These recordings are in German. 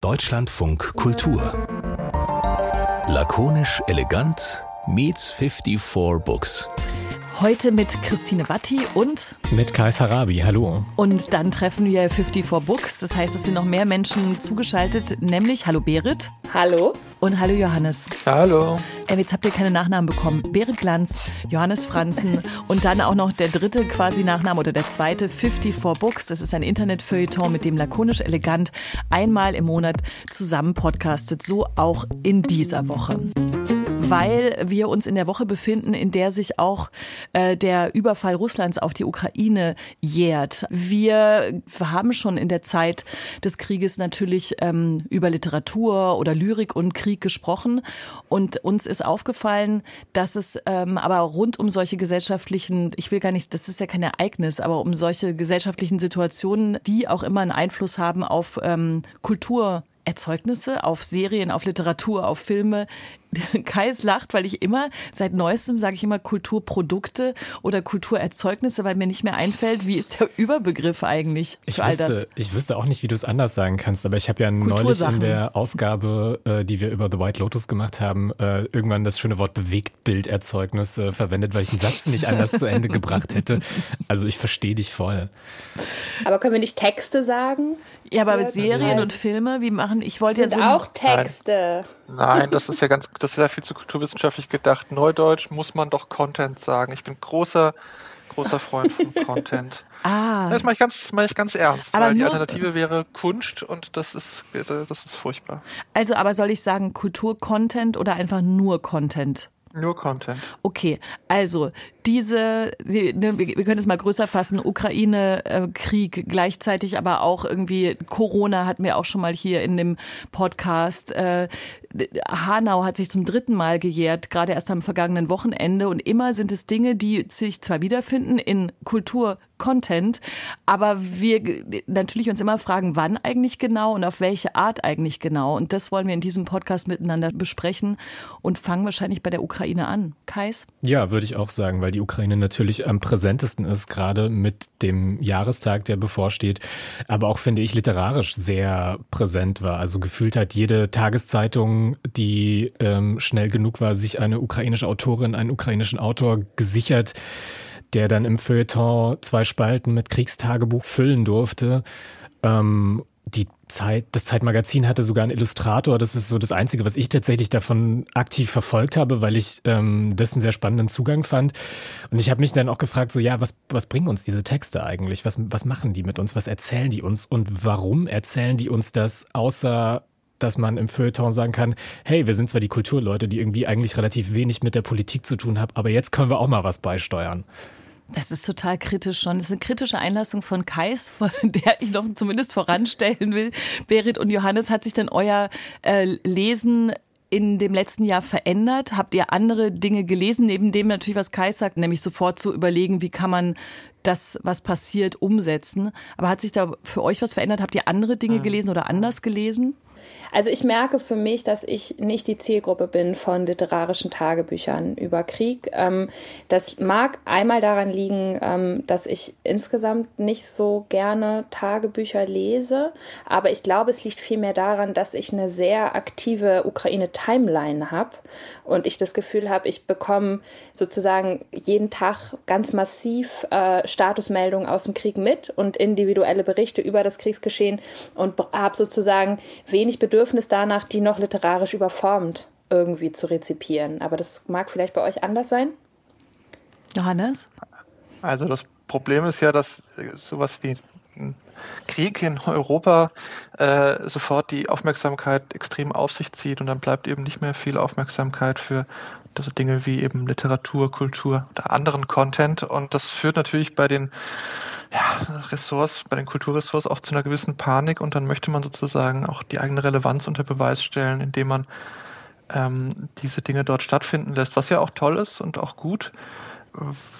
Deutschlandfunk Kultur. Lakonisch elegant meets 54 Books. Heute mit Christine Watti und mit Kais Harabi. Hallo. Und dann treffen wir 54 Books. Das heißt, es sind noch mehr Menschen zugeschaltet, nämlich Hallo Berit. Hallo. Und hallo Johannes. Hallo. Äh, jetzt habt ihr keine Nachnamen bekommen. Berit Glanz, Johannes Franzen und dann auch noch der dritte quasi Nachname oder der zweite 54 Books. Das ist ein Internetfeuilleton, mit dem lakonisch elegant einmal im Monat zusammen podcastet. So auch in dieser Woche weil wir uns in der Woche befinden, in der sich auch äh, der Überfall Russlands auf die Ukraine jährt. Wir haben schon in der Zeit des Krieges natürlich ähm, über Literatur oder Lyrik und Krieg gesprochen und uns ist aufgefallen, dass es ähm, aber rund um solche gesellschaftlichen, ich will gar nicht, das ist ja kein Ereignis, aber um solche gesellschaftlichen Situationen, die auch immer einen Einfluss haben auf ähm, Kultur Erzeugnisse auf Serien, auf Literatur, auf Filme. Kais lacht, weil ich immer, seit neuestem sage ich immer Kulturprodukte oder Kulturerzeugnisse, weil mir nicht mehr einfällt, wie ist der Überbegriff eigentlich ich all wüsste, das? Ich wüsste auch nicht, wie du es anders sagen kannst, aber ich habe ja neulich in der Ausgabe, äh, die wir über The White Lotus gemacht haben, äh, irgendwann das schöne Wort Bewegtbilderzeugnis äh, verwendet, weil ich den Satz nicht anders zu Ende gebracht hätte. Also ich verstehe dich voll. Aber können wir nicht Texte sagen? Ja, aber mit Serien und Filme, wie machen, ich wollte ja so. auch Texte. Nein. Nein, das ist ja ganz, das ist ja viel zu kulturwissenschaftlich gedacht. Neudeutsch muss man doch Content sagen. Ich bin großer, großer Freund von Content. ah. Das mache ich ganz, mache ich ganz ernst, aber weil die Alternative wäre Kunst und das ist, das ist furchtbar. Also, aber soll ich sagen Kultur-Content oder einfach nur Content? Nur Content. Okay, also diese, ne, wir können es mal größer fassen, Ukraine-Krieg, gleichzeitig aber auch irgendwie Corona hatten wir auch schon mal hier in dem Podcast. Äh, Hanau hat sich zum dritten Mal gejährt, gerade erst am vergangenen Wochenende. Und immer sind es Dinge, die sich zwar wiederfinden in Kultur, Content, aber wir natürlich uns immer fragen, wann eigentlich genau und auf welche Art eigentlich genau. Und das wollen wir in diesem Podcast miteinander besprechen und fangen wahrscheinlich bei der Ukraine an. Kais? Ja, würde ich auch sagen, weil die Ukraine natürlich am präsentesten ist, gerade mit dem Jahrestag, der bevorsteht, aber auch, finde ich, literarisch sehr präsent war. Also gefühlt hat jede Tageszeitung, die ähm, schnell genug war, sich eine ukrainische Autorin, einen ukrainischen Autor gesichert der dann im Feuilleton zwei Spalten mit Kriegstagebuch füllen durfte. Ähm, die Zeit, das Zeitmagazin hatte sogar einen Illustrator. Das ist so das Einzige, was ich tatsächlich davon aktiv verfolgt habe, weil ich ähm, das einen sehr spannenden Zugang fand. Und ich habe mich dann auch gefragt, so ja, was, was bringen uns diese Texte eigentlich? Was, was machen die mit uns? Was erzählen die uns? Und warum erzählen die uns das, außer dass man im Feuilleton sagen kann, hey, wir sind zwar die Kulturleute, die irgendwie eigentlich relativ wenig mit der Politik zu tun haben, aber jetzt können wir auch mal was beisteuern. Das ist total kritisch schon. Das ist eine kritische Einlassung von Kais, von der ich noch zumindest voranstellen will. Berit und Johannes, hat sich denn euer äh, Lesen in dem letzten Jahr verändert? Habt ihr andere Dinge gelesen, neben dem natürlich, was Kai sagt, nämlich sofort zu überlegen, wie kann man das, was passiert, umsetzen? Aber hat sich da für euch was verändert? Habt ihr andere Dinge gelesen oder anders gelesen? Also ich merke für mich, dass ich nicht die Zielgruppe bin von literarischen Tagebüchern über Krieg. Ähm, das mag einmal daran liegen, ähm, dass ich insgesamt nicht so gerne Tagebücher lese, aber ich glaube, es liegt vielmehr daran, dass ich eine sehr aktive Ukraine-Timeline habe und ich das Gefühl habe, ich bekomme sozusagen jeden Tag ganz massiv äh, Statusmeldungen aus dem Krieg mit und individuelle Berichte über das Kriegsgeschehen und habe sozusagen wenig Bedürfnis danach, die noch literarisch überformt irgendwie zu rezipieren. Aber das mag vielleicht bei euch anders sein. Johannes? Also das Problem ist ja, dass sowas wie ein Krieg in Europa äh, sofort die Aufmerksamkeit extrem auf sich zieht und dann bleibt eben nicht mehr viel Aufmerksamkeit für Dinge wie eben Literatur, Kultur oder anderen Content. Und das führt natürlich bei den ja, Ressorts, bei den Kulturressorts auch zu einer gewissen Panik und dann möchte man sozusagen auch die eigene Relevanz unter Beweis stellen, indem man ähm, diese Dinge dort stattfinden lässt, was ja auch toll ist und auch gut,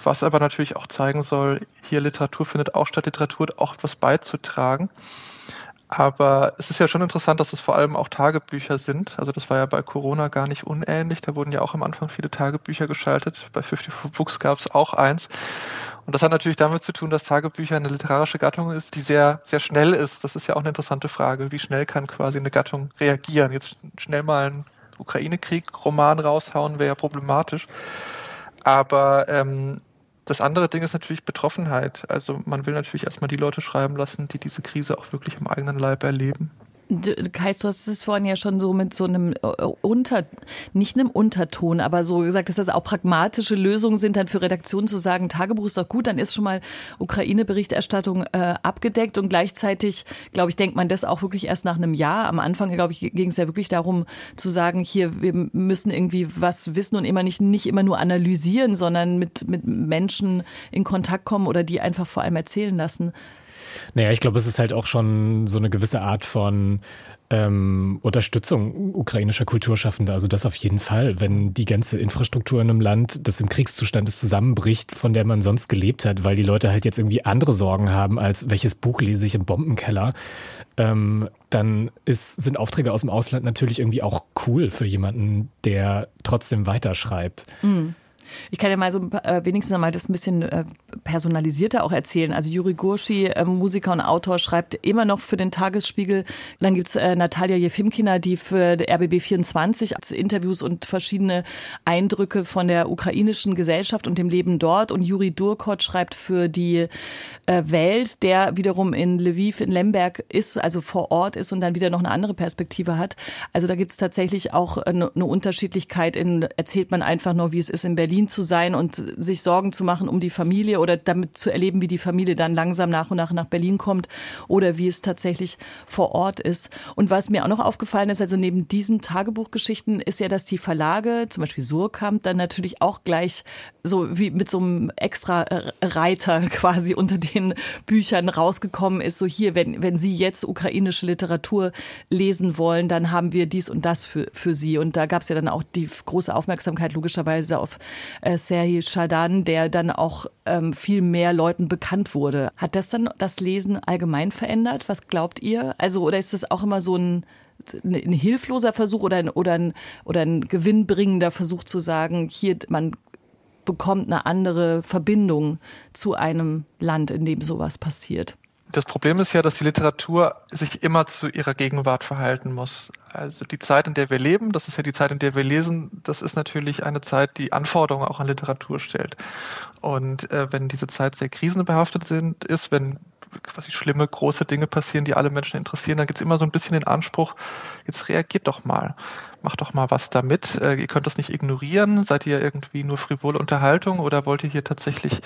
was aber natürlich auch zeigen soll, hier Literatur findet auch statt, Literatur hat auch etwas beizutragen. Aber es ist ja schon interessant, dass es vor allem auch Tagebücher sind. Also das war ja bei Corona gar nicht unähnlich. Da wurden ja auch am Anfang viele Tagebücher geschaltet. Bei 54 Books gab es auch eins. Und das hat natürlich damit zu tun, dass Tagebücher eine literarische Gattung ist, die sehr, sehr schnell ist. Das ist ja auch eine interessante Frage. Wie schnell kann quasi eine Gattung reagieren? Jetzt schnell mal einen Ukraine-Krieg-Roman raushauen, wäre ja problematisch. Aber ähm, das andere Ding ist natürlich Betroffenheit. Also man will natürlich erstmal die Leute schreiben lassen, die diese Krise auch wirklich im eigenen Leib erleben. Kais, du hast es vorhin ja schon so mit so einem äh, Unter, nicht einem Unterton, aber so gesagt, dass das auch pragmatische Lösungen sind, dann für Redaktionen zu sagen, Tagebuch ist doch gut, dann ist schon mal Ukraine-Berichterstattung äh, abgedeckt und gleichzeitig, glaube ich, denkt man das auch wirklich erst nach einem Jahr. Am Anfang, glaube ich, ging es ja wirklich darum zu sagen, hier, wir müssen irgendwie was wissen und immer nicht, nicht immer nur analysieren, sondern mit, mit Menschen in Kontakt kommen oder die einfach vor allem erzählen lassen. Naja, ich glaube, es ist halt auch schon so eine gewisse Art von ähm, Unterstützung ukrainischer Kulturschaffender. Also das auf jeden Fall, wenn die ganze Infrastruktur in einem Land, das im Kriegszustand ist, zusammenbricht, von der man sonst gelebt hat, weil die Leute halt jetzt irgendwie andere Sorgen haben, als welches Buch lese ich im Bombenkeller, ähm, dann ist, sind Aufträge aus dem Ausland natürlich irgendwie auch cool für jemanden, der trotzdem weiterschreibt. Mhm. Ich kann ja mal so äh, wenigstens mal das ein bisschen äh, personalisierter auch erzählen. Also Juri Gurschi, äh, Musiker und Autor, schreibt immer noch für den Tagesspiegel. Dann gibt's äh, Natalia Jefimkina, die für RBB 24 Interviews und verschiedene Eindrücke von der ukrainischen Gesellschaft und dem Leben dort. Und Juri Durkot schreibt für die äh, Welt, der wiederum in Lviv, in Lemberg ist, also vor Ort ist und dann wieder noch eine andere Perspektive hat. Also da gibt's tatsächlich auch eine, eine Unterschiedlichkeit in, erzählt man einfach nur, wie es ist in Berlin Berlin zu sein und sich Sorgen zu machen um die Familie oder damit zu erleben, wie die Familie dann langsam nach und nach nach Berlin kommt oder wie es tatsächlich vor Ort ist. Und was mir auch noch aufgefallen ist, also neben diesen Tagebuchgeschichten ist ja, dass die Verlage, zum Beispiel Surkamp, dann natürlich auch gleich so wie mit so einem extra Reiter quasi unter den Büchern rausgekommen ist, so hier, wenn, wenn Sie jetzt ukrainische Literatur lesen wollen, dann haben wir dies und das für, für Sie. Und da gab es ja dann auch die große Aufmerksamkeit logischerweise auf äh, Serhi Shadan, der dann auch ähm, viel mehr Leuten bekannt wurde. Hat das dann das Lesen allgemein verändert? Was glaubt ihr? Also, oder ist das auch immer so ein, ein hilfloser Versuch oder ein, oder, ein, oder ein gewinnbringender Versuch zu sagen, hier, man bekommt eine andere Verbindung zu einem Land, in dem sowas passiert? Das Problem ist ja, dass die Literatur sich immer zu ihrer Gegenwart verhalten muss. Also die Zeit, in der wir leben, das ist ja die Zeit, in der wir lesen, das ist natürlich eine Zeit, die Anforderungen auch an Literatur stellt. Und äh, wenn diese Zeit sehr krisenbehaftet sind, ist, wenn quasi schlimme, große Dinge passieren, die alle Menschen interessieren, dann gibt es immer so ein bisschen den Anspruch, jetzt reagiert doch mal, macht doch mal was damit. Äh, ihr könnt das nicht ignorieren. Seid ihr irgendwie nur frivole Unterhaltung oder wollt ihr hier tatsächlich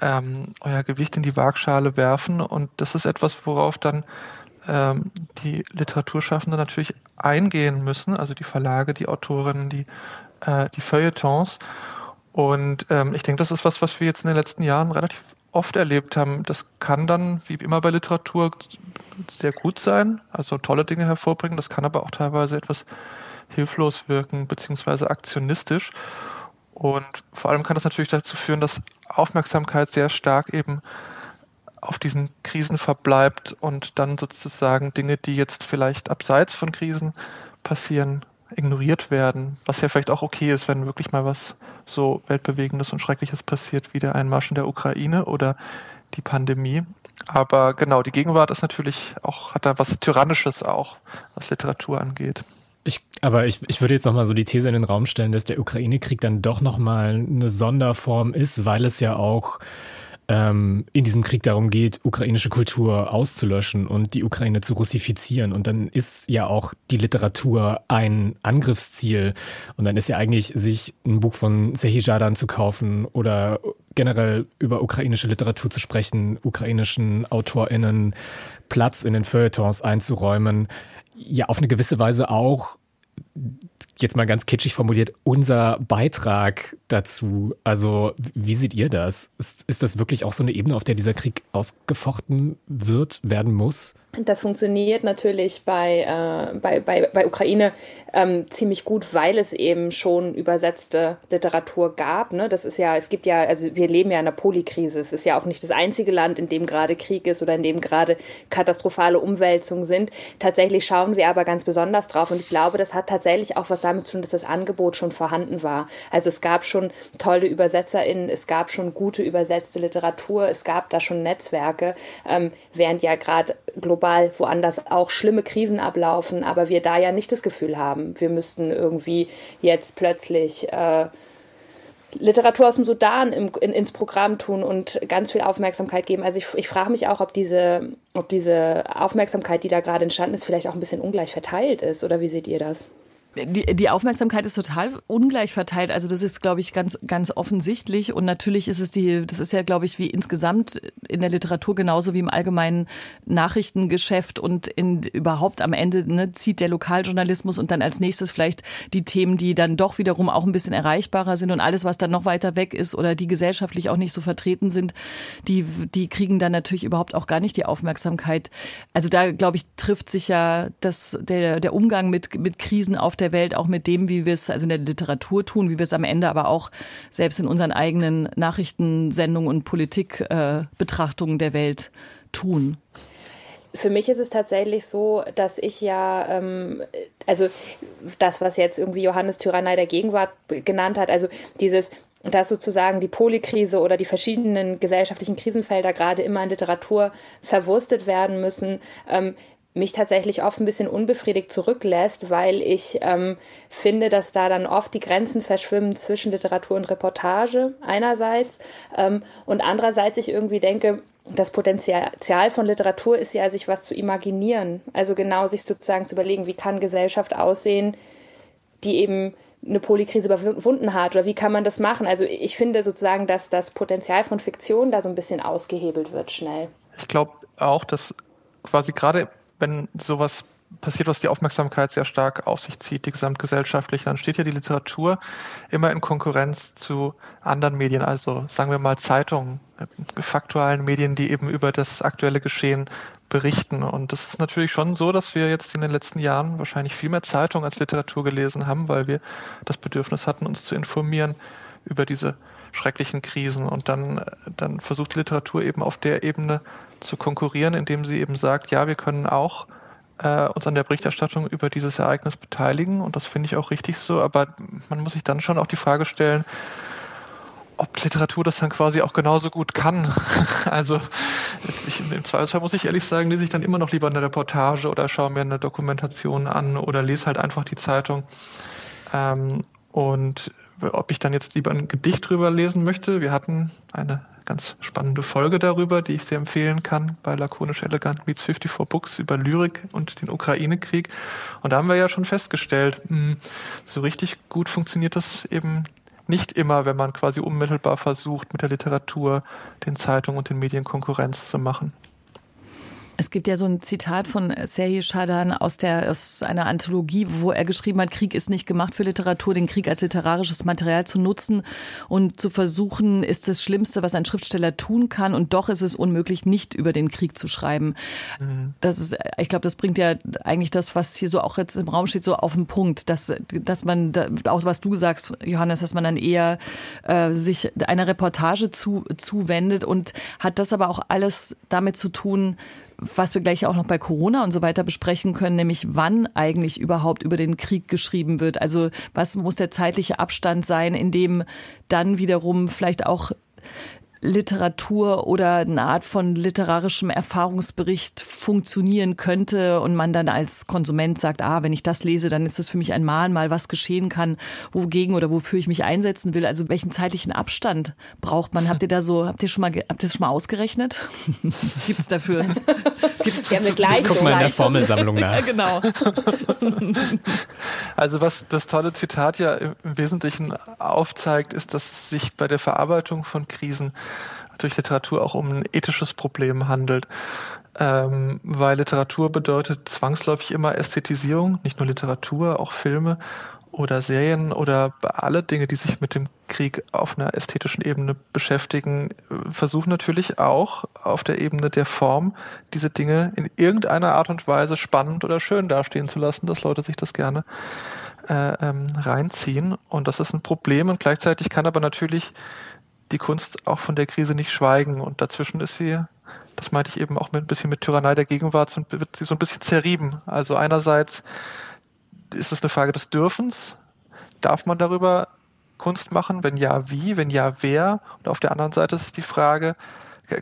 ähm, euer Gewicht in die Waagschale werfen? Und das ist etwas, worauf dann ähm, die Literaturschaffenden natürlich eingehen müssen, also die Verlage, die Autorinnen, die, äh, die Feuilletons. Und ähm, ich denke, das ist was, was wir jetzt in den letzten Jahren relativ oft erlebt haben. Das kann dann, wie immer bei Literatur, sehr gut sein, also tolle Dinge hervorbringen. Das kann aber auch teilweise etwas hilflos wirken, beziehungsweise aktionistisch. Und vor allem kann das natürlich dazu führen, dass Aufmerksamkeit sehr stark eben auf diesen Krisen verbleibt und dann sozusagen Dinge, die jetzt vielleicht abseits von Krisen passieren, ignoriert werden. Was ja vielleicht auch okay ist, wenn wirklich mal was so Weltbewegendes und Schreckliches passiert, wie der Einmarsch in der Ukraine oder die Pandemie. Aber genau, die Gegenwart ist natürlich auch, hat da was Tyrannisches auch, was Literatur angeht. Ich, aber ich, ich würde jetzt nochmal so die These in den Raum stellen, dass der Ukraine-Krieg dann doch nochmal eine Sonderform ist, weil es ja auch ähm, in diesem Krieg darum geht, ukrainische Kultur auszulöschen und die Ukraine zu russifizieren. Und dann ist ja auch die Literatur ein Angriffsziel. Und dann ist ja eigentlich, sich ein Buch von Sehi Jadan zu kaufen oder generell über ukrainische Literatur zu sprechen, ukrainischen AutorInnen Platz in den Feuilletons einzuräumen, ja auf eine gewisse Weise auch jetzt mal ganz kitschig formuliert, unser Beitrag dazu. Also, wie seht ihr das? Ist, ist das wirklich auch so eine Ebene, auf der dieser Krieg ausgefochten wird, werden muss? Das funktioniert natürlich bei, äh, bei, bei, bei Ukraine ähm, ziemlich gut, weil es eben schon übersetzte Literatur gab. Ne? Das ist ja, es gibt ja, also wir leben ja in einer Polykrise. Es ist ja auch nicht das einzige Land, in dem gerade Krieg ist oder in dem gerade katastrophale Umwälzungen sind. Tatsächlich schauen wir aber ganz besonders drauf und ich glaube, das hat tatsächlich auch was damit zu tun, dass das Angebot schon vorhanden war. Also es gab schon tolle ÜbersetzerInnen, es gab schon gute übersetzte Literatur, es gab da schon Netzwerke, ähm, während ja gerade global global woanders auch schlimme Krisen ablaufen, aber wir da ja nicht das Gefühl haben, wir müssten irgendwie jetzt plötzlich äh, Literatur aus dem Sudan im, in, ins Programm tun und ganz viel Aufmerksamkeit geben. Also ich, ich frage mich auch, ob diese, ob diese Aufmerksamkeit, die da gerade entstanden ist, vielleicht auch ein bisschen ungleich verteilt ist. Oder wie seht ihr das? Die, die Aufmerksamkeit ist total ungleich verteilt. Also das ist, glaube ich, ganz, ganz offensichtlich. Und natürlich ist es die, das ist ja, glaube ich, wie insgesamt in der Literatur genauso wie im allgemeinen Nachrichtengeschäft und in überhaupt am Ende ne, zieht der Lokaljournalismus und dann als nächstes vielleicht die Themen, die dann doch wiederum auch ein bisschen erreichbarer sind und alles, was dann noch weiter weg ist oder die gesellschaftlich auch nicht so vertreten sind, die, die kriegen dann natürlich überhaupt auch gar nicht die Aufmerksamkeit. Also da, glaube ich, trifft sich ja das, der, der Umgang mit, mit Krisen auf der Welt, auch mit dem, wie wir es also in der Literatur tun, wie wir es am Ende aber auch selbst in unseren eigenen Nachrichtensendungen und Politikbetrachtungen äh, der Welt tun. Für mich ist es tatsächlich so, dass ich ja, ähm, also das, was jetzt irgendwie Johannes Tyrannei der Gegenwart genannt hat, also dieses, dass sozusagen die Polykrise oder die verschiedenen gesellschaftlichen Krisenfelder gerade immer in Literatur verwurstet werden müssen, ähm, mich tatsächlich oft ein bisschen unbefriedigt zurücklässt, weil ich ähm, finde, dass da dann oft die Grenzen verschwimmen zwischen Literatur und Reportage einerseits ähm, und andererseits ich irgendwie denke, das Potenzial von Literatur ist ja, sich was zu imaginieren. Also genau sich sozusagen zu überlegen, wie kann Gesellschaft aussehen, die eben eine Polykrise überwunden hat oder wie kann man das machen? Also ich finde sozusagen, dass das Potenzial von Fiktion da so ein bisschen ausgehebelt wird schnell. Ich glaube auch, dass quasi gerade wenn sowas passiert, was die Aufmerksamkeit sehr stark auf sich zieht, die gesamtgesellschaftlich, dann steht ja die Literatur immer in Konkurrenz zu anderen Medien, also sagen wir mal Zeitungen, faktualen Medien, die eben über das aktuelle Geschehen berichten. Und das ist natürlich schon so, dass wir jetzt in den letzten Jahren wahrscheinlich viel mehr Zeitung als Literatur gelesen haben, weil wir das Bedürfnis hatten, uns zu informieren über diese schrecklichen Krisen. Und dann, dann versucht die Literatur eben auf der Ebene zu konkurrieren, indem sie eben sagt, ja, wir können auch äh, uns an der Berichterstattung über dieses Ereignis beteiligen und das finde ich auch richtig so, aber man muss sich dann schon auch die Frage stellen, ob Literatur das dann quasi auch genauso gut kann. also ich, im Zweifelsfall muss ich ehrlich sagen, lese ich dann immer noch lieber eine Reportage oder schaue mir eine Dokumentation an oder lese halt einfach die Zeitung. Ähm, und ob ich dann jetzt lieber ein Gedicht drüber lesen möchte, wir hatten eine ganz spannende Folge darüber, die ich sehr empfehlen kann bei Lakonisch Elegant Meets 54 Books über Lyrik und den Ukraine-Krieg. Und da haben wir ja schon festgestellt, hm, so richtig gut funktioniert das eben nicht immer, wenn man quasi unmittelbar versucht, mit der Literatur, den Zeitungen und den Medien Konkurrenz zu machen. Es gibt ja so ein Zitat von Serhi Shadan aus, der, aus einer Anthologie, wo er geschrieben hat, Krieg ist nicht gemacht für Literatur, den Krieg als literarisches Material zu nutzen und zu versuchen, ist das Schlimmste, was ein Schriftsteller tun kann und doch ist es unmöglich, nicht über den Krieg zu schreiben. Mhm. Das ist, ich glaube, das bringt ja eigentlich das, was hier so auch jetzt im Raum steht, so auf den Punkt, dass, dass man, auch was du sagst, Johannes, dass man dann eher äh, sich einer Reportage zu, zuwendet und hat das aber auch alles damit zu tun, was wir gleich auch noch bei Corona und so weiter besprechen können, nämlich wann eigentlich überhaupt über den Krieg geschrieben wird. Also was muss der zeitliche Abstand sein, in dem dann wiederum vielleicht auch Literatur oder eine Art von literarischem Erfahrungsbericht funktionieren könnte und man dann als Konsument sagt, ah, wenn ich das lese, dann ist das für mich ein Mahnmal, was geschehen kann, wogegen oder wofür ich mich einsetzen will. Also welchen zeitlichen Abstand braucht man? Habt ihr da so, habt ihr schon mal, habt ihr das schon mal ausgerechnet? Gibt es dafür? Gibt es gerne gleich? Guck mal in der Formelsammlung nach. ja, genau. Also was das tolle Zitat ja im Wesentlichen aufzeigt, ist, dass sich bei der Verarbeitung von Krisen durch Literatur auch um ein ethisches Problem handelt. Ähm, weil Literatur bedeutet zwangsläufig immer Ästhetisierung, nicht nur Literatur, auch Filme oder Serien oder alle Dinge, die sich mit dem Krieg auf einer ästhetischen Ebene beschäftigen, versuchen natürlich auch auf der Ebene der Form diese Dinge in irgendeiner Art und Weise spannend oder schön dastehen zu lassen, dass Leute sich das gerne äh, ähm, reinziehen. Und das ist ein Problem und gleichzeitig kann aber natürlich die Kunst auch von der Krise nicht schweigen und dazwischen ist sie das meinte ich eben auch mit ein bisschen mit Tyrannei der Gegenwart, so, wird sie so ein bisschen zerrieben. Also einerseits ist es eine Frage des Dürfens. Darf man darüber Kunst machen? Wenn ja, wie? Wenn ja, wer? Und auf der anderen Seite ist die Frage,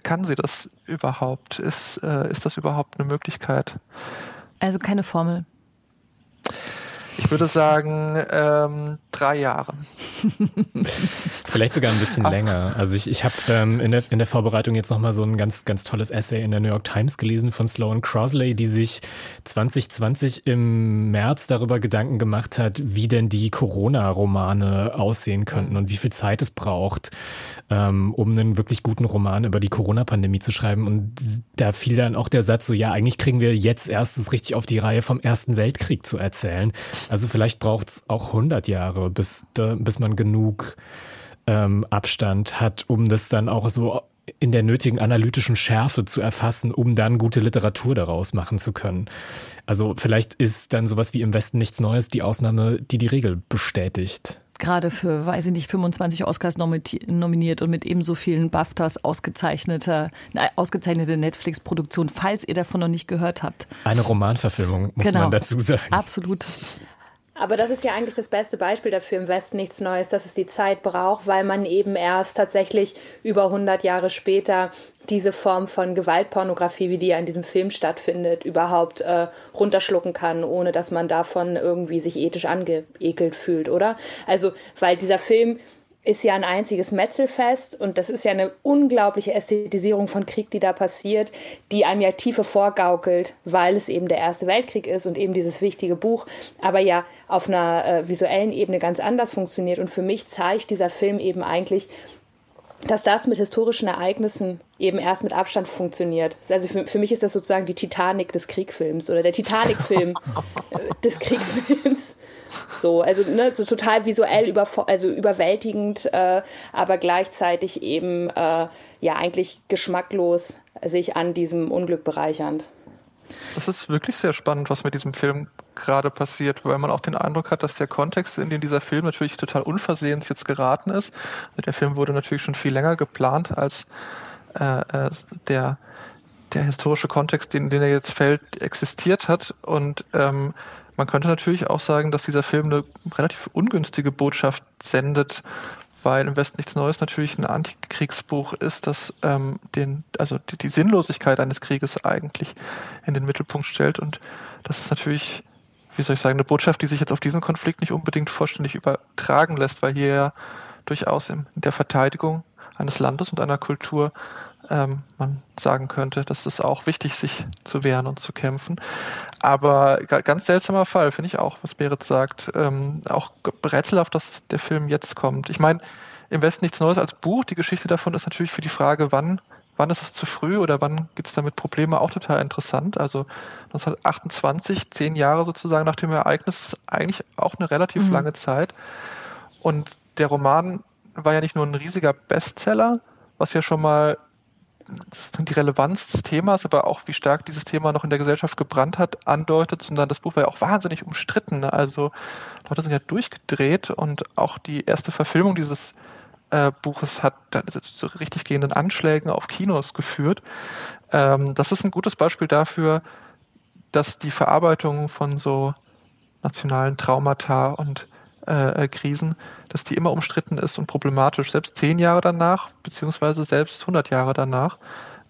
kann sie das überhaupt? Ist, äh, ist das überhaupt eine Möglichkeit? Also keine Formel. Ich würde sagen, ähm, drei Jahre. Vielleicht sogar ein bisschen Ach. länger. Also ich, ich habe ähm, in, der, in der Vorbereitung jetzt nochmal so ein ganz, ganz tolles Essay in der New York Times gelesen von Sloan Crosley, die sich 2020 im März darüber Gedanken gemacht hat, wie denn die Corona-Romane aussehen könnten mhm. und wie viel Zeit es braucht, ähm, um einen wirklich guten Roman über die Corona-Pandemie zu schreiben. Und da fiel dann auch der Satz so, ja, eigentlich kriegen wir jetzt erst es richtig auf die Reihe vom Ersten Weltkrieg zu erzählen. Also vielleicht braucht es auch 100 Jahre, bis, bis man genug ähm, Abstand hat, um das dann auch so in der nötigen analytischen Schärfe zu erfassen, um dann gute Literatur daraus machen zu können. Also vielleicht ist dann sowas wie im Westen nichts Neues die Ausnahme, die die Regel bestätigt. Gerade für, weiß ich nicht, 25 Oscars nominiert und mit ebenso vielen BAFTAs ausgezeichnete, ausgezeichnete Netflix-Produktion, falls ihr davon noch nicht gehört habt. Eine Romanverfilmung, muss genau. man dazu sagen. Absolut. Aber das ist ja eigentlich das beste Beispiel dafür im Westen nichts Neues, dass es die Zeit braucht, weil man eben erst tatsächlich über 100 Jahre später diese Form von Gewaltpornografie, wie die ja in diesem Film stattfindet, überhaupt äh, runterschlucken kann, ohne dass man davon irgendwie sich ethisch angeekelt fühlt, oder? Also, weil dieser Film ist ja ein einziges Metzelfest und das ist ja eine unglaubliche Ästhetisierung von Krieg, die da passiert, die einem ja Tiefe vorgaukelt, weil es eben der Erste Weltkrieg ist und eben dieses wichtige Buch, aber ja auf einer äh, visuellen Ebene ganz anders funktioniert. Und für mich zeigt dieser Film eben eigentlich, dass das mit historischen Ereignissen eben erst mit Abstand funktioniert. Also für, für mich ist das sozusagen die Titanic des Kriegfilms oder der Titanic-Film äh, des Kriegsfilms. So, also ne, so total visuell über, also überwältigend, äh, aber gleichzeitig eben äh, ja eigentlich geschmacklos sich an diesem Unglück bereichernd. Das ist wirklich sehr spannend, was mit diesem Film gerade passiert, weil man auch den Eindruck hat, dass der Kontext, in den dieser Film natürlich total unversehens jetzt geraten ist. Also der Film wurde natürlich schon viel länger geplant als äh, äh, der der historische Kontext, in den er jetzt fällt, existiert hat. Und ähm, man könnte natürlich auch sagen, dass dieser Film eine relativ ungünstige Botschaft sendet, weil im Westen nichts Neues natürlich ein Antikriegsbuch ist, das ähm, den, also die, die, Sinnlosigkeit eines Krieges eigentlich in den Mittelpunkt stellt. Und das ist natürlich, wie soll ich sagen, eine Botschaft, die sich jetzt auf diesen Konflikt nicht unbedingt vollständig übertragen lässt, weil hier ja durchaus in der Verteidigung eines Landes und einer Kultur ähm, man sagen könnte, dass es auch wichtig, sich zu wehren und zu kämpfen. Aber ganz seltsamer Fall, finde ich auch, was Berit sagt. Ähm, auch rätselhaft, dass der Film jetzt kommt. Ich meine, im Westen nichts Neues als Buch. Die Geschichte davon ist natürlich für die Frage, wann, wann ist es zu früh oder wann gibt es damit Probleme, auch total interessant. Also 1928, zehn Jahre sozusagen nach dem Ereignis, ist eigentlich auch eine relativ mhm. lange Zeit. Und der Roman war ja nicht nur ein riesiger Bestseller, was ja schon mal die Relevanz des Themas, aber auch wie stark dieses Thema noch in der Gesellschaft gebrannt hat, andeutet, sondern das Buch war ja auch wahnsinnig umstritten. Also Leute sind ja durchgedreht und auch die erste Verfilmung dieses äh, Buches hat zu richtig gehenden Anschlägen auf Kinos geführt. Ähm, das ist ein gutes Beispiel dafür, dass die Verarbeitung von so nationalen Traumata und äh, äh Krisen dass die immer umstritten ist und problematisch, selbst zehn Jahre danach, beziehungsweise selbst 100 Jahre danach.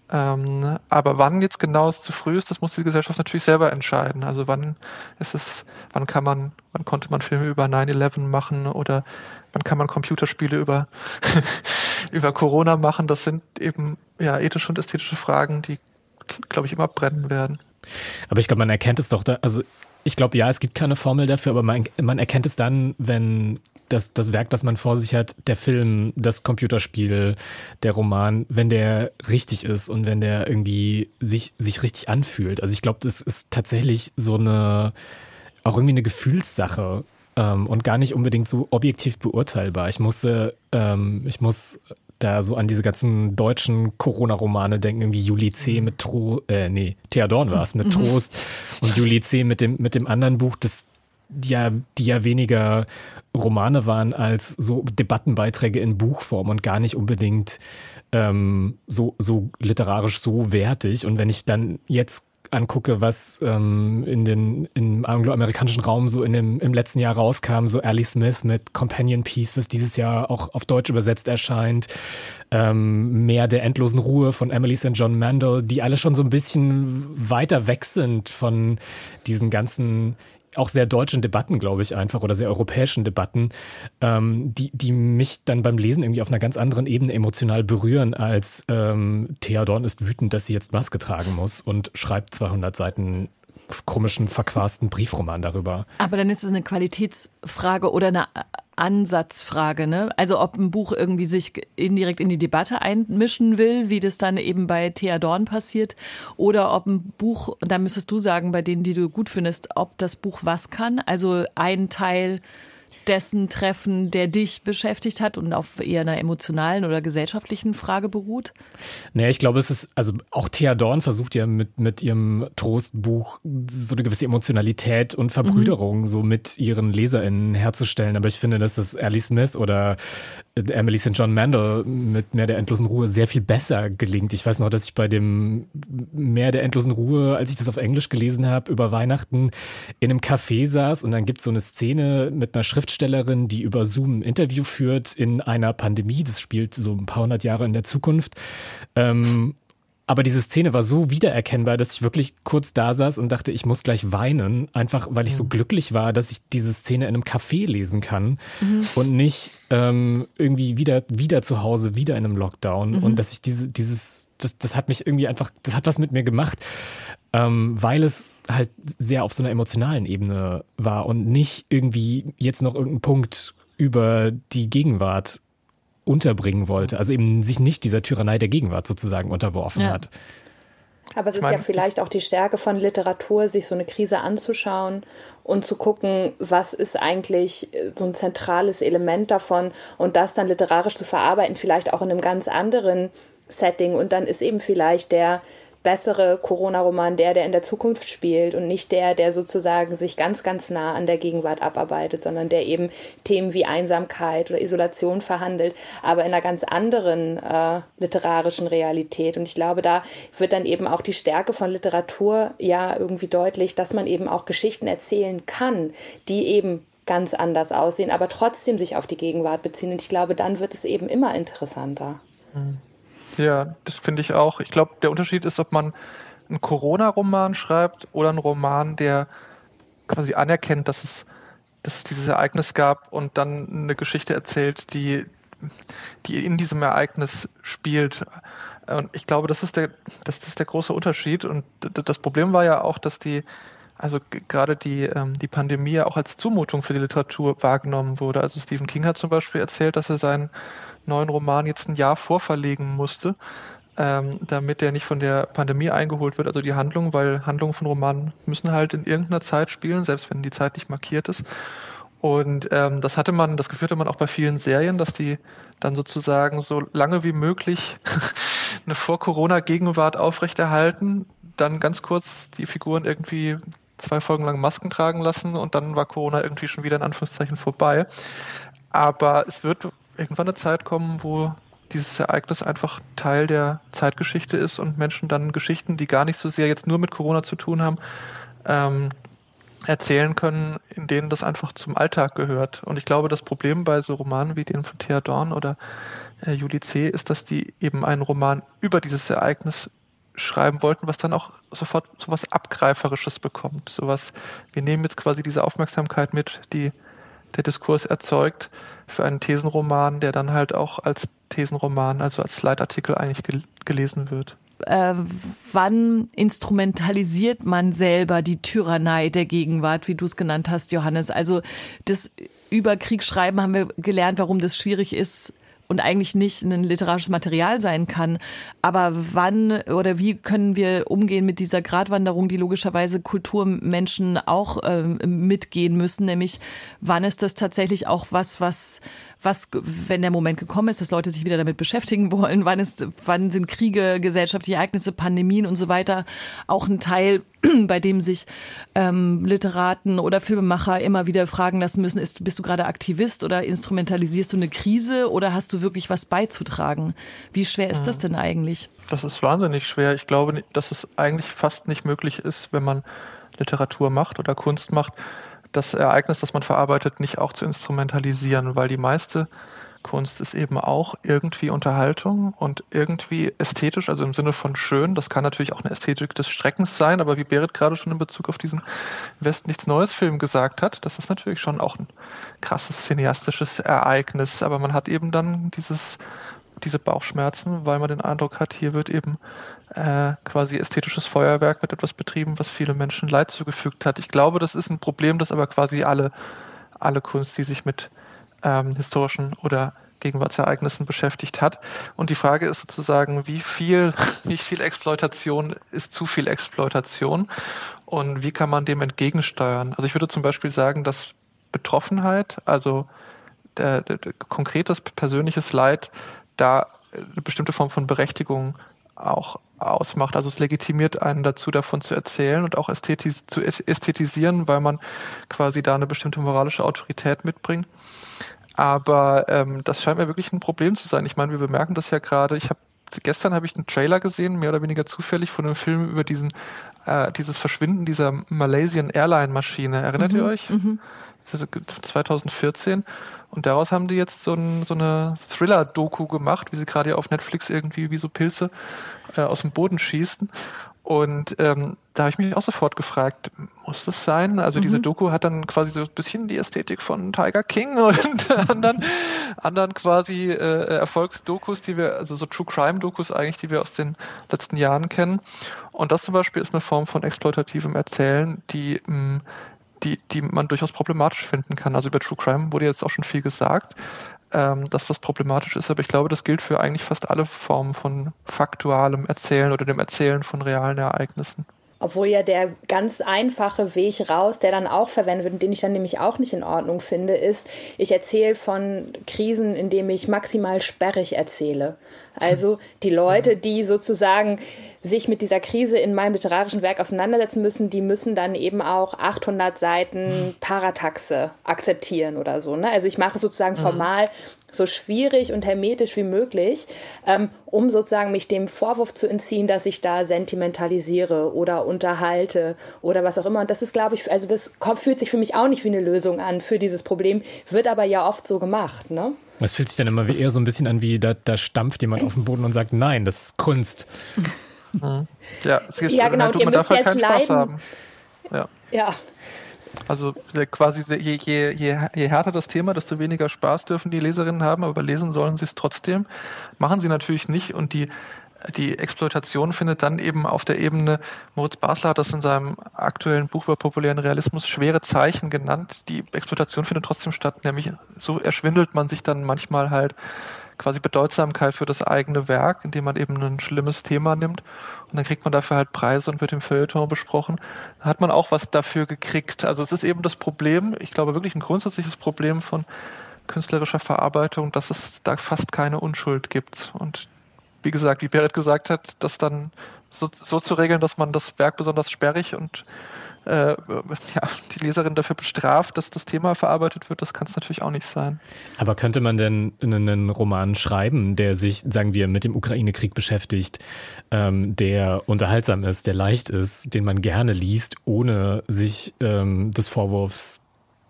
Ähm, aber wann jetzt genau es zu früh ist, das muss die Gesellschaft natürlich selber entscheiden. Also wann ist es, wann kann man, wann konnte man Filme über 9-11 machen oder wann kann man Computerspiele über, über Corona machen? Das sind eben ja ethische und ästhetische Fragen, die, glaube ich, immer brennen werden. Aber ich glaube, man erkennt es doch da, also ich glaube, ja, es gibt keine Formel dafür, aber man, man erkennt es dann, wenn das, das Werk, das man vor sich hat, der Film, das Computerspiel, der Roman, wenn der richtig ist und wenn der irgendwie sich, sich richtig anfühlt. Also ich glaube, das ist tatsächlich so eine, auch irgendwie eine Gefühlssache. ähm, und gar nicht unbedingt so objektiv beurteilbar. Ich musste, ähm, ich muss da so an diese ganzen deutschen Corona-Romane denken, irgendwie Juli C. mit Tro, äh, nee, Theodorn war es, mit mhm. Trost und Juli C. mit dem, mit dem anderen Buch, das, die ja, die ja weniger Romane waren als so Debattenbeiträge in Buchform und gar nicht unbedingt ähm, so, so literarisch so wertig. Und wenn ich dann jetzt angucke, was ähm, in den im angloamerikanischen Raum so in dem im letzten Jahr rauskam, so Ali Smith mit Companion Piece, was dieses Jahr auch auf Deutsch übersetzt erscheint, ähm, mehr der endlosen Ruhe von Emily St. John Mandel, die alle schon so ein bisschen weiter weg sind von diesen ganzen auch sehr deutschen Debatten, glaube ich, einfach oder sehr europäischen Debatten, ähm, die, die mich dann beim Lesen irgendwie auf einer ganz anderen Ebene emotional berühren, als ähm, Thea Dorn ist wütend, dass sie jetzt Maske tragen muss und schreibt 200 Seiten komischen, verquasten Briefroman darüber. Aber dann ist es eine Qualitätsfrage oder eine Ansatzfrage, ne? Also ob ein Buch irgendwie sich indirekt in die Debatte einmischen will, wie das dann eben bei Thea Dorn passiert, oder ob ein Buch, da müsstest du sagen, bei denen, die du gut findest, ob das Buch was kann, also ein Teil dessen treffen, der dich beschäftigt hat und auf eher einer emotionalen oder gesellschaftlichen Frage beruht? Naja, ich glaube, es ist, also auch Thea Dorn versucht ja mit, mit ihrem Trostbuch so eine gewisse Emotionalität und Verbrüderung mhm. so mit ihren LeserInnen herzustellen. Aber ich finde, dass das Ellie Smith oder Emily St. John Mandel mit Mehr der endlosen Ruhe sehr viel besser gelingt. Ich weiß noch, dass ich bei dem Meer der endlosen Ruhe, als ich das auf Englisch gelesen habe, über Weihnachten in einem Café saß und dann gibt es so eine Szene mit einer Schriftstellerin, die über Zoom ein Interview führt in einer Pandemie. Das spielt so ein paar hundert Jahre in der Zukunft. Ähm, aber diese Szene war so wiedererkennbar, dass ich wirklich kurz da saß und dachte, ich muss gleich weinen, einfach weil ich so mhm. glücklich war, dass ich diese Szene in einem Café lesen kann mhm. und nicht ähm, irgendwie wieder, wieder zu Hause, wieder in einem Lockdown. Mhm. Und dass ich diese, dieses, das, das hat mich irgendwie einfach, das hat was mit mir gemacht, ähm, weil es halt sehr auf so einer emotionalen Ebene war und nicht irgendwie jetzt noch irgendein Punkt über die Gegenwart unterbringen wollte. Also eben sich nicht dieser Tyrannei der Gegenwart sozusagen unterworfen ja. hat. Aber es ist ja vielleicht auch die Stärke von Literatur, sich so eine Krise anzuschauen und zu gucken, was ist eigentlich äh, so ein zentrales Element davon und das dann literarisch zu verarbeiten, vielleicht auch in einem ganz anderen Setting. Und dann ist eben vielleicht der bessere Corona-Roman der, der in der Zukunft spielt und nicht der, der sozusagen sich ganz, ganz nah an der Gegenwart abarbeitet, sondern der eben Themen wie Einsamkeit oder Isolation verhandelt, aber in einer ganz anderen äh, literarischen Realität. Und ich glaube, da wird dann eben auch die Stärke von Literatur ja irgendwie deutlich, dass man eben auch Geschichten erzählen kann, die eben ganz anders aussehen, aber trotzdem sich auf die Gegenwart beziehen. Und ich glaube, dann wird es eben immer interessanter. Mhm. Ja, das finde ich auch. Ich glaube, der Unterschied ist, ob man einen Corona-Roman schreibt oder einen Roman, der quasi anerkennt, dass es, dass es dieses Ereignis gab und dann eine Geschichte erzählt, die, die in diesem Ereignis spielt. Und ich glaube, das ist der, das ist der große Unterschied. Und das Problem war ja auch, dass die, also gerade die, ähm, die Pandemie auch als Zumutung für die Literatur wahrgenommen wurde. Also Stephen King hat zum Beispiel erzählt, dass er seinen neuen Roman jetzt ein Jahr vorverlegen musste, ähm, damit der nicht von der Pandemie eingeholt wird, also die Handlung, weil Handlungen von Romanen müssen halt in irgendeiner Zeit spielen, selbst wenn die Zeit nicht markiert ist. Und ähm, das hatte man, das geführte man auch bei vielen Serien, dass die dann sozusagen so lange wie möglich eine Vor-Corona-Gegenwart aufrechterhalten, dann ganz kurz die Figuren irgendwie zwei Folgen lang Masken tragen lassen und dann war Corona irgendwie schon wieder in Anführungszeichen vorbei. Aber es wird irgendwann eine Zeit kommen, wo dieses Ereignis einfach Teil der Zeitgeschichte ist und Menschen dann Geschichten, die gar nicht so sehr jetzt nur mit Corona zu tun haben, ähm, erzählen können, in denen das einfach zum Alltag gehört. Und ich glaube, das Problem bei so Romanen wie den von Thea Dorn oder äh, Julie C. ist, dass die eben einen Roman über dieses Ereignis schreiben wollten, was dann auch sofort sowas Abgreiferisches bekommt. Sowas, wir nehmen jetzt quasi diese Aufmerksamkeit mit, die der Diskurs erzeugt für einen Thesenroman, der dann halt auch als Thesenroman, also als Leitartikel eigentlich gel gelesen wird. Äh, wann instrumentalisiert man selber die Tyrannei der Gegenwart, wie du es genannt hast, Johannes? Also das Überkriegsschreiben haben wir gelernt, warum das schwierig ist, und eigentlich nicht ein literarisches Material sein kann. Aber wann oder wie können wir umgehen mit dieser Gratwanderung, die logischerweise Kulturmenschen auch äh, mitgehen müssen, nämlich wann ist das tatsächlich auch was, was was, wenn der Moment gekommen ist, dass Leute sich wieder damit beschäftigen wollen, wann ist, wann sind Kriege, gesellschaftliche Ereignisse, Pandemien und so weiter auch ein Teil, bei dem sich ähm, Literaten oder Filmemacher immer wieder fragen lassen müssen, ist, bist du gerade Aktivist oder instrumentalisierst du eine Krise oder hast du wirklich was beizutragen? Wie schwer ist das mhm. denn eigentlich? Das ist wahnsinnig schwer. Ich glaube, dass es eigentlich fast nicht möglich ist, wenn man Literatur macht oder Kunst macht, das Ereignis, das man verarbeitet, nicht auch zu instrumentalisieren, weil die meiste Kunst ist eben auch irgendwie Unterhaltung und irgendwie ästhetisch, also im Sinne von schön. Das kann natürlich auch eine Ästhetik des Streckens sein, aber wie Berit gerade schon in Bezug auf diesen West nichts Neues Film gesagt hat, das ist natürlich schon auch ein krasses cineastisches Ereignis, aber man hat eben dann dieses, diese Bauchschmerzen, weil man den Eindruck hat, hier wird eben äh, quasi ästhetisches Feuerwerk mit etwas betrieben, was viele Menschen Leid zugefügt hat. Ich glaube, das ist ein Problem, das aber quasi alle, alle Kunst, die sich mit ähm, historischen oder Gegenwartsereignissen beschäftigt hat. Und die Frage ist sozusagen, wie viel, wie viel Exploitation ist zu viel Exploitation und wie kann man dem entgegensteuern? Also ich würde zum Beispiel sagen, dass Betroffenheit, also der konkretes persönliches Leid, da eine bestimmte Form von Berechtigung auch ausmacht. Also es legitimiert einen dazu, davon zu erzählen und auch ästhetis zu ästhetisieren, weil man quasi da eine bestimmte moralische Autorität mitbringt. Aber ähm, das scheint mir wirklich ein Problem zu sein. Ich meine, wir bemerken das ja gerade. Ich habe gestern habe ich einen Trailer gesehen, mehr oder weniger zufällig von einem Film über diesen äh, dieses Verschwinden dieser Malaysian Airline Maschine. Erinnert mhm, ihr euch? Mhm. 2014. Und daraus haben die jetzt so, ein, so eine Thriller-Doku gemacht, wie sie gerade auf Netflix irgendwie wie so Pilze äh, aus dem Boden schießen. Und ähm, da habe ich mich auch sofort gefragt, muss das sein? Also mhm. diese Doku hat dann quasi so ein bisschen die Ästhetik von Tiger King und anderen, anderen quasi äh, Erfolgsdokus, die wir, also so True Crime Dokus eigentlich, die wir aus den letzten Jahren kennen. Und das zum Beispiel ist eine Form von exploitativem Erzählen, die mh, die, die man durchaus problematisch finden kann. Also über True Crime wurde jetzt auch schon viel gesagt, ähm, dass das problematisch ist, aber ich glaube, das gilt für eigentlich fast alle Formen von faktualem Erzählen oder dem Erzählen von realen Ereignissen. Obwohl ja der ganz einfache Weg raus, der dann auch verwendet wird, den ich dann nämlich auch nicht in Ordnung finde, ist, ich erzähle von Krisen, indem ich maximal sperrig erzähle. Also die Leute, die sozusagen sich mit dieser Krise in meinem literarischen Werk auseinandersetzen müssen, die müssen dann eben auch 800 Seiten Parataxe akzeptieren oder so. Ne? Also ich mache sozusagen mhm. formal so schwierig und hermetisch wie möglich, ähm, um sozusagen mich dem Vorwurf zu entziehen, dass ich da sentimentalisiere oder unterhalte oder was auch immer. Und das ist, glaube ich, also das fühlt sich für mich auch nicht wie eine Lösung an für dieses Problem, wird aber ja oft so gemacht. Ne? Es fühlt sich dann immer eher so ein bisschen an, wie da, da stampft jemand auf den Boden und sagt, nein, das ist Kunst. Mhm. Ja, ja genau, und ihr müsst halt jetzt leiden. Ja. ja. Also quasi je, je, je, je härter das Thema, desto weniger Spaß dürfen die Leserinnen haben, aber lesen sollen sie es trotzdem. Machen sie natürlich nicht und die die Exploitation findet dann eben auf der Ebene, Moritz Basler hat das in seinem aktuellen Buch über populären Realismus schwere Zeichen genannt. Die Exploitation findet trotzdem statt, nämlich so erschwindelt man sich dann manchmal halt quasi Bedeutsamkeit für das eigene Werk, indem man eben ein schlimmes Thema nimmt und dann kriegt man dafür halt Preise und wird im Feuilleton besprochen. Da hat man auch was dafür gekriegt. Also es ist eben das Problem, ich glaube wirklich ein grundsätzliches Problem von künstlerischer Verarbeitung, dass es da fast keine Unschuld gibt. Und wie gesagt, wie Berit gesagt hat, das dann so, so zu regeln, dass man das Werk besonders sperrig und äh, ja, die Leserin dafür bestraft, dass das Thema verarbeitet wird, das kann es natürlich auch nicht sein. Aber könnte man denn einen Roman schreiben, der sich, sagen wir, mit dem Ukraine-Krieg beschäftigt, ähm, der unterhaltsam ist, der leicht ist, den man gerne liest, ohne sich ähm, des Vorwurfs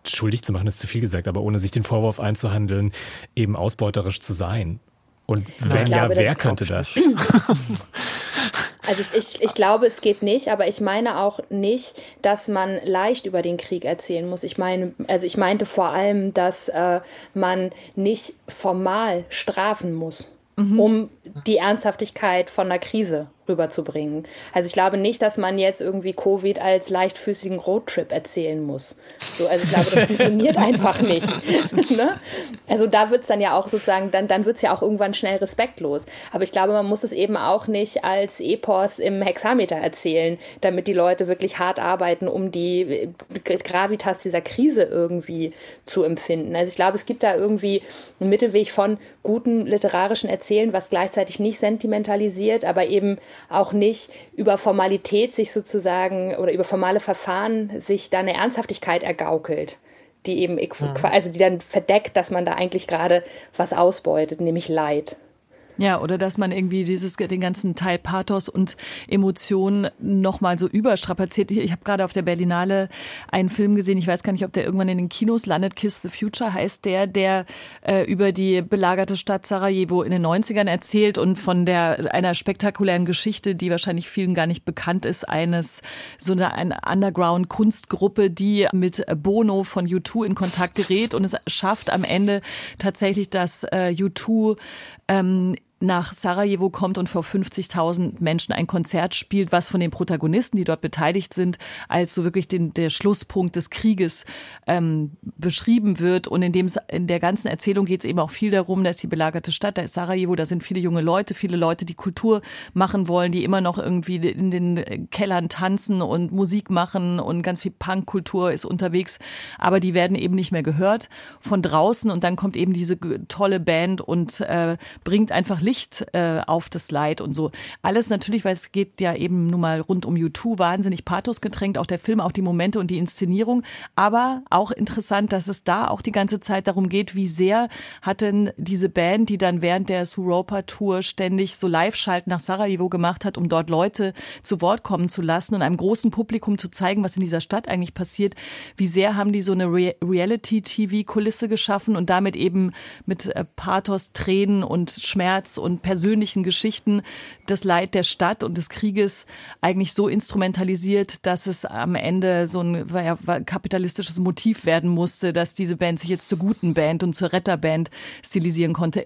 schuldig zu machen, ist zu viel gesagt, aber ohne sich den Vorwurf einzuhandeln, eben ausbeuterisch zu sein? Und wenn ja, wer könnte das? Also ich, ich, ich glaube, es geht nicht, aber ich meine auch nicht, dass man leicht über den Krieg erzählen muss. Ich meine, also ich meinte vor allem, dass äh, man nicht formal strafen muss, mhm. um die Ernsthaftigkeit von einer Krise rüberzubringen. Also ich glaube nicht, dass man jetzt irgendwie Covid als leichtfüßigen Roadtrip erzählen muss. So, also ich glaube, das funktioniert einfach nicht. ne? Also da wird es dann ja auch sozusagen, dann, dann wird es ja auch irgendwann schnell respektlos. Aber ich glaube, man muss es eben auch nicht als Epos im Hexameter erzählen, damit die Leute wirklich hart arbeiten, um die Gravitas dieser Krise irgendwie zu empfinden. Also ich glaube, es gibt da irgendwie einen Mittelweg von guten literarischen Erzählen, was gleichzeitig nicht sentimentalisiert, aber eben auch nicht über Formalität sich sozusagen oder über formale Verfahren sich da eine Ernsthaftigkeit ergaukelt, die eben, mhm. also die dann verdeckt, dass man da eigentlich gerade was ausbeutet, nämlich Leid. Ja, oder dass man irgendwie dieses den ganzen Teil Pathos und Emotionen nochmal so überstrapaziert. Ich, ich habe gerade auf der Berlinale einen Film gesehen, ich weiß gar nicht, ob der irgendwann in den Kinos landet, Kiss the Future heißt der, der äh, über die belagerte Stadt Sarajevo in den 90ern erzählt und von der einer spektakulären Geschichte, die wahrscheinlich vielen gar nicht bekannt ist, eines so eine, eine Underground-Kunstgruppe, die mit Bono von U2 in Kontakt gerät und es schafft am Ende tatsächlich, dass äh, U2 ähm, nach Sarajevo kommt und vor 50.000 Menschen ein Konzert spielt, was von den Protagonisten, die dort beteiligt sind, als so wirklich den, der Schlusspunkt des Krieges ähm, beschrieben wird. Und in, dem, in der ganzen Erzählung geht es eben auch viel darum, da ist die belagerte Stadt, da ist Sarajevo, da sind viele junge Leute, viele Leute, die Kultur machen wollen, die immer noch irgendwie in den Kellern tanzen und Musik machen und ganz viel Punkkultur ist unterwegs, aber die werden eben nicht mehr gehört von draußen und dann kommt eben diese tolle Band und äh, bringt einfach Licht äh, auf das Leid und so. Alles natürlich, weil es geht ja eben nun mal rund um U2 wahnsinnig Pathos getränkt, auch der Film, auch die Momente und die Inszenierung. Aber auch interessant, dass es da auch die ganze Zeit darum geht, wie sehr hat denn diese Band, die dann während der Europa-Tour ständig so Live-Schalten nach Sarajevo gemacht hat, um dort Leute zu Wort kommen zu lassen und einem großen Publikum zu zeigen, was in dieser Stadt eigentlich passiert, wie sehr haben die so eine Re Reality-TV-Kulisse geschaffen und damit eben mit äh, Pathos, Tränen und Schmerz und persönlichen Geschichten das Leid der Stadt und des Krieges eigentlich so instrumentalisiert, dass es am Ende so ein ja, kapitalistisches Motiv werden musste, dass diese Band sich jetzt zur guten Band und zur Retterband stilisieren konnte.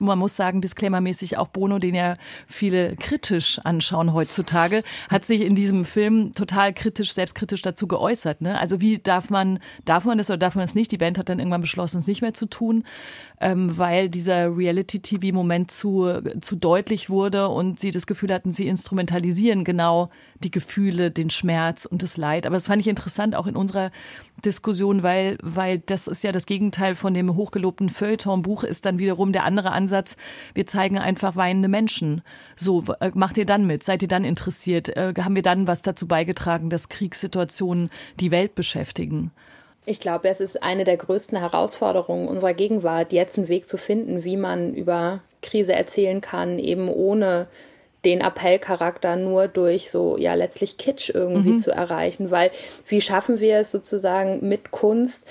Man muss sagen, disclaimermäßig auch Bono, den ja viele kritisch anschauen heutzutage, hat sich in diesem Film total kritisch, selbstkritisch dazu geäußert. Ne? Also wie darf man, darf man das oder darf man es nicht? Die Band hat dann irgendwann beschlossen, es nicht mehr zu tun, ähm, weil dieser Reality-TV-Moment zu, zu deutlich wurde und sie das Gefühl hatten, sie instrumentalisieren genau die Gefühle, den Schmerz und das Leid. Aber das fand ich interessant auch in unserer Diskussion, weil, weil das ist ja das Gegenteil von dem hochgelobten Feuilleton-Buch, ist dann wiederum der andere Ansatz. Wir zeigen einfach weinende Menschen. So, äh, macht ihr dann mit? Seid ihr dann interessiert? Äh, haben wir dann was dazu beigetragen, dass Kriegssituationen die Welt beschäftigen? Ich glaube, es ist eine der größten Herausforderungen unserer Gegenwart, jetzt einen Weg zu finden, wie man über Krise erzählen kann, eben ohne den Appellcharakter nur durch so, ja, letztlich Kitsch irgendwie mhm. zu erreichen. Weil wie schaffen wir es sozusagen mit Kunst,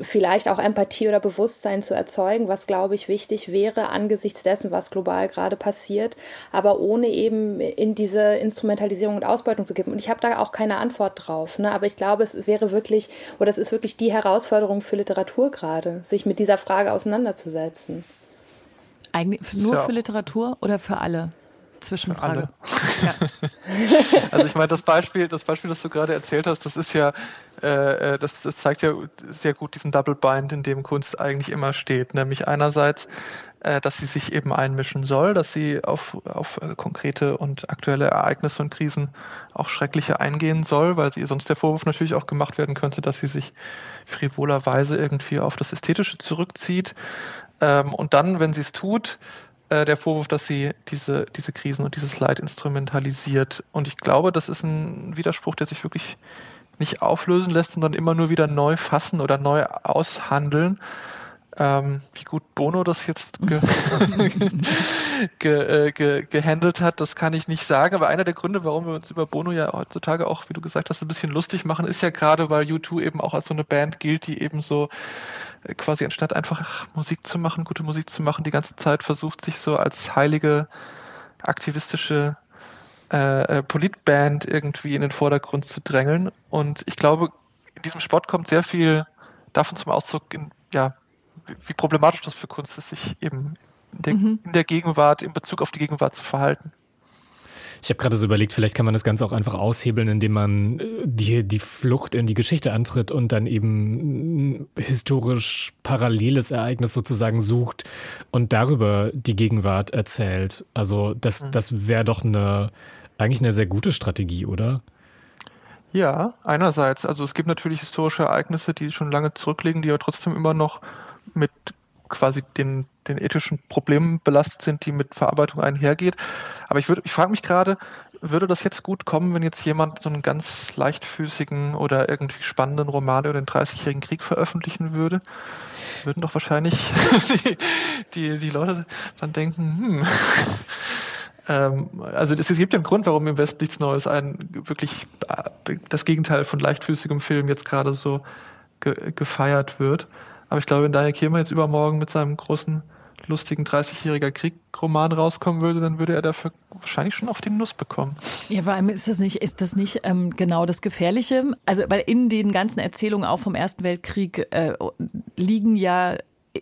vielleicht auch Empathie oder Bewusstsein zu erzeugen, was, glaube ich, wichtig wäre angesichts dessen, was global gerade passiert, aber ohne eben in diese Instrumentalisierung und Ausbeutung zu geben. Und ich habe da auch keine Antwort drauf. Ne? Aber ich glaube, es wäre wirklich, oder es ist wirklich die Herausforderung für Literatur gerade, sich mit dieser Frage auseinanderzusetzen. Eigentlich nur ja. für Literatur oder für alle? Zwischenfrage. Ja. also ich meine, das Beispiel, das Beispiel, das du gerade erzählt hast, das ist ja äh, äh, das, das zeigt ja sehr gut diesen Double Bind, in dem Kunst eigentlich immer steht. Nämlich einerseits, äh, dass sie sich eben einmischen soll, dass sie auf, auf äh, konkrete und aktuelle Ereignisse und Krisen auch schreckliche eingehen soll, weil sie sonst der Vorwurf natürlich auch gemacht werden könnte, dass sie sich frivolerweise irgendwie auf das Ästhetische zurückzieht. Ähm, und dann, wenn sie es tut, äh, der Vorwurf, dass sie diese, diese Krisen und dieses Leid instrumentalisiert. Und ich glaube, das ist ein Widerspruch, der sich wirklich nicht auflösen lässt, sondern immer nur wieder neu fassen oder neu aushandeln. Ähm, wie gut Bono das jetzt ge ge äh, ge gehandelt hat, das kann ich nicht sagen. Aber einer der Gründe, warum wir uns über Bono ja heutzutage auch, wie du gesagt hast, ein bisschen lustig machen, ist ja gerade, weil U2 eben auch als so eine Band gilt, die eben so äh, quasi anstatt einfach Musik zu machen, gute Musik zu machen, die ganze Zeit versucht, sich so als heilige aktivistische äh, äh, Politband irgendwie in den Vordergrund zu drängeln. Und ich glaube, in diesem Sport kommt sehr viel davon zum Ausdruck, in, ja, wie, problematisch das für Kunst ist, sich eben in der, mhm. in der Gegenwart, in Bezug auf die Gegenwart zu verhalten. Ich habe gerade so überlegt, vielleicht kann man das Ganze auch einfach aushebeln, indem man äh, die, die Flucht in die Geschichte antritt und dann eben ein historisch paralleles Ereignis sozusagen sucht und darüber die Gegenwart erzählt. Also das, mhm. das wäre doch eine eigentlich eine sehr gute Strategie, oder? Ja, einerseits. Also es gibt natürlich historische Ereignisse, die schon lange zurückliegen, die ja trotzdem immer noch mit quasi den, den ethischen Problemen belastet sind, die mit Verarbeitung einhergeht. Aber ich, ich frage mich gerade, würde das jetzt gut kommen, wenn jetzt jemand so einen ganz leichtfüßigen oder irgendwie spannenden Roman über den 30-jährigen Krieg veröffentlichen würde? Würden doch wahrscheinlich die, die, die Leute dann denken, hm, ähm, also es gibt ja einen Grund, warum im Westen nichts Neues ein wirklich äh, das Gegenteil von leichtfüßigem Film jetzt gerade so ge gefeiert wird. Aber ich glaube, wenn Daniel Kiemer jetzt übermorgen mit seinem großen, lustigen 30-jähriger Krieg-Roman rauskommen würde, dann würde er dafür wahrscheinlich schon auf die Nuss bekommen. Ja, vor allem ist das nicht, ist das nicht ähm, genau das Gefährliche? Also, weil in den ganzen Erzählungen auch vom Ersten Weltkrieg äh, liegen ja